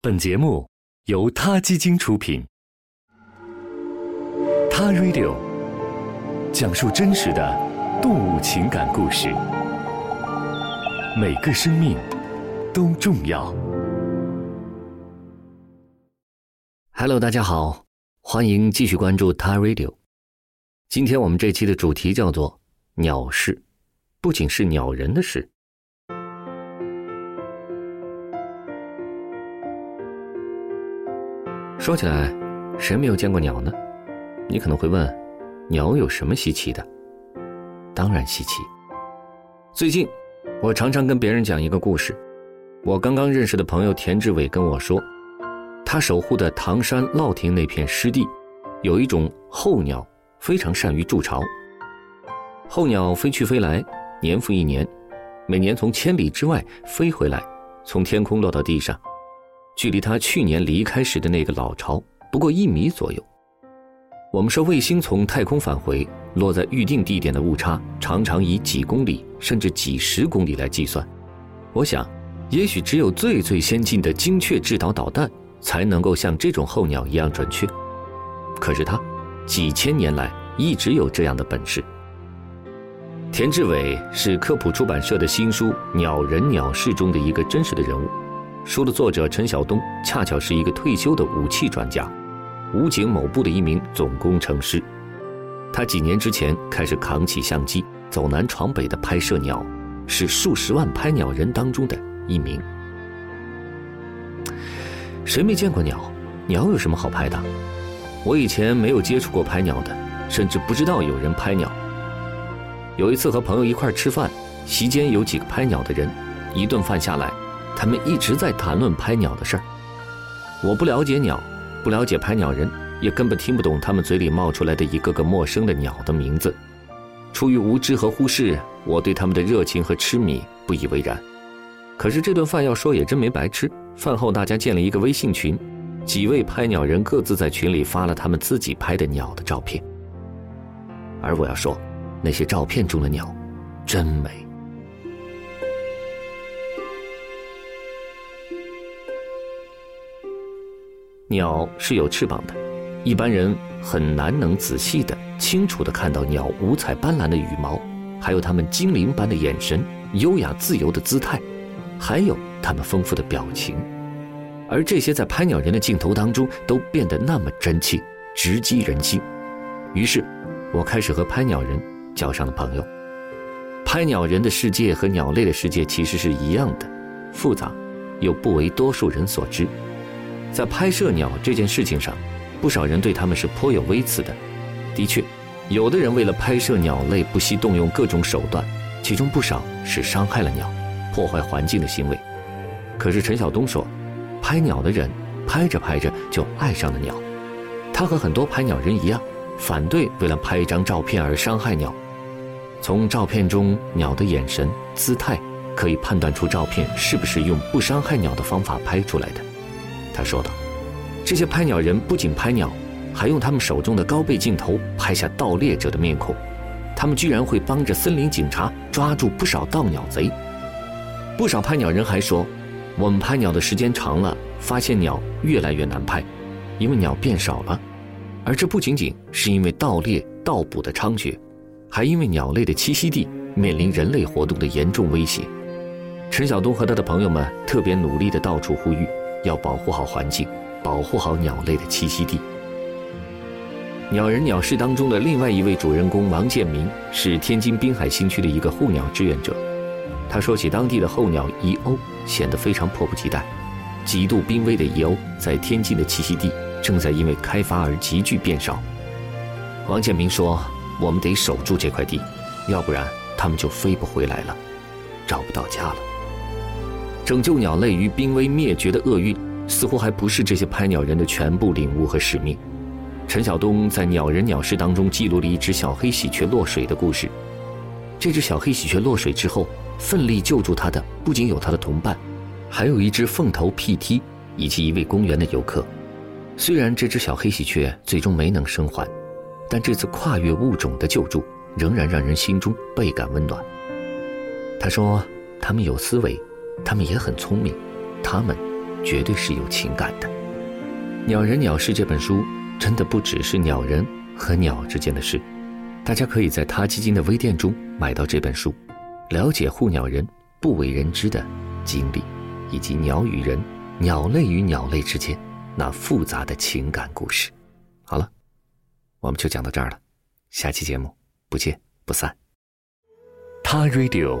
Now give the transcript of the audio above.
本节目由他基金出品，《他 Radio》讲述真实的动物情感故事，每个生命都重要。Hello，大家好，欢迎继续关注他 Radio。今天我们这期的主题叫做“鸟事”，不仅是鸟人的事。说起来，谁没有见过鸟呢？你可能会问，鸟有什么稀奇的？当然稀奇。最近，我常常跟别人讲一个故事。我刚刚认识的朋友田志伟跟我说，他守护的唐山乐亭那片湿地，有一种候鸟非常善于筑巢。候鸟飞去飞来，年复一年，每年从千里之外飞回来，从天空落到地上。距离他去年离开时的那个老巢不过一米左右。我们说卫星从太空返回，落在预定地点的误差常常以几公里甚至几十公里来计算。我想，也许只有最最先进的精确制导导弹才能够像这种候鸟一样准确。可是他，几千年来一直有这样的本事。田志伟是科普出版社的新书《鸟人鸟事》中的一个真实的人物。书的作者陈晓东恰巧是一个退休的武器专家，武警某部的一名总工程师。他几年之前开始扛起相机，走南闯北的拍摄鸟，是数十万拍鸟人当中的一名。谁没见过鸟？鸟有什么好拍的？我以前没有接触过拍鸟的，甚至不知道有人拍鸟。有一次和朋友一块吃饭，席间有几个拍鸟的人，一顿饭下来。他们一直在谈论拍鸟的事儿。我不了解鸟，不了解拍鸟人，也根本听不懂他们嘴里冒出来的一个个陌生的鸟的名字。出于无知和忽视，我对他们的热情和痴迷不以为然。可是这顿饭要说也真没白吃。饭后大家建了一个微信群，几位拍鸟人各自在群里发了他们自己拍的鸟的照片。而我要说，那些照片中的鸟，真美。鸟是有翅膀的，一般人很难能仔细的、清楚的看到鸟五彩斑斓的羽毛，还有它们精灵般的眼神、优雅自由的姿态，还有它们丰富的表情，而这些在拍鸟人的镜头当中都变得那么真切，直击人心。于是，我开始和拍鸟人交上了朋友。拍鸟人的世界和鸟类的世界其实是一样的，复杂，又不为多数人所知。在拍摄鸟这件事情上，不少人对他们是颇有微词的。的确，有的人为了拍摄鸟类不惜动用各种手段，其中不少是伤害了鸟、破坏环境的行为。可是陈晓东说，拍鸟的人拍着拍着就爱上了鸟。他和很多拍鸟人一样，反对为了拍一张照片而伤害鸟。从照片中鸟的眼神、姿态，可以判断出照片是不是用不伤害鸟的方法拍出来的。他说道：“这些拍鸟人不仅拍鸟，还用他们手中的高倍镜头拍下盗猎者的面孔。他们居然会帮着森林警察抓住不少盗鸟贼。不少拍鸟人还说，我们拍鸟的时间长了，发现鸟越来越难拍，因为鸟变少了。而这不仅仅是因为盗猎、盗捕的猖獗，还因为鸟类的栖息地面临人类活动的严重威胁。”陈晓东和他的朋友们特别努力地到处呼吁。要保护好环境，保护好鸟类的栖息地。鸟人鸟事当中的另外一位主人公王建明是天津滨海新区的一个护鸟志愿者。他说起当地的候鸟遗鸥，显得非常迫不及待。极度濒危的遗鸥在天津的栖息地正在因为开发而急剧变少。王建明说：“我们得守住这块地，要不然它们就飞不回来了，找不到家了。”拯救鸟类于濒危灭绝的厄运，似乎还不是这些拍鸟人的全部领悟和使命。陈晓东在《鸟人鸟事》当中记录了一只小黑喜鹊落水的故事。这只小黑喜鹊落水之后，奋力救助它的不仅有它的同伴，还有一只凤头屁踢以及一位公园的游客。虽然这只小黑喜鹊最终没能生还，但这次跨越物种的救助仍然让人心中倍感温暖。他说：“他们有思维。”他们也很聪明，他们绝对是有情感的。《鸟人鸟事》这本书真的不只是鸟人和鸟之间的事，大家可以在他基金的微店中买到这本书，了解护鸟人不为人知的经历，以及鸟与人、鸟类与鸟类之间那复杂的情感故事。好了，我们就讲到这儿了，下期节目不见不散。他 Radio，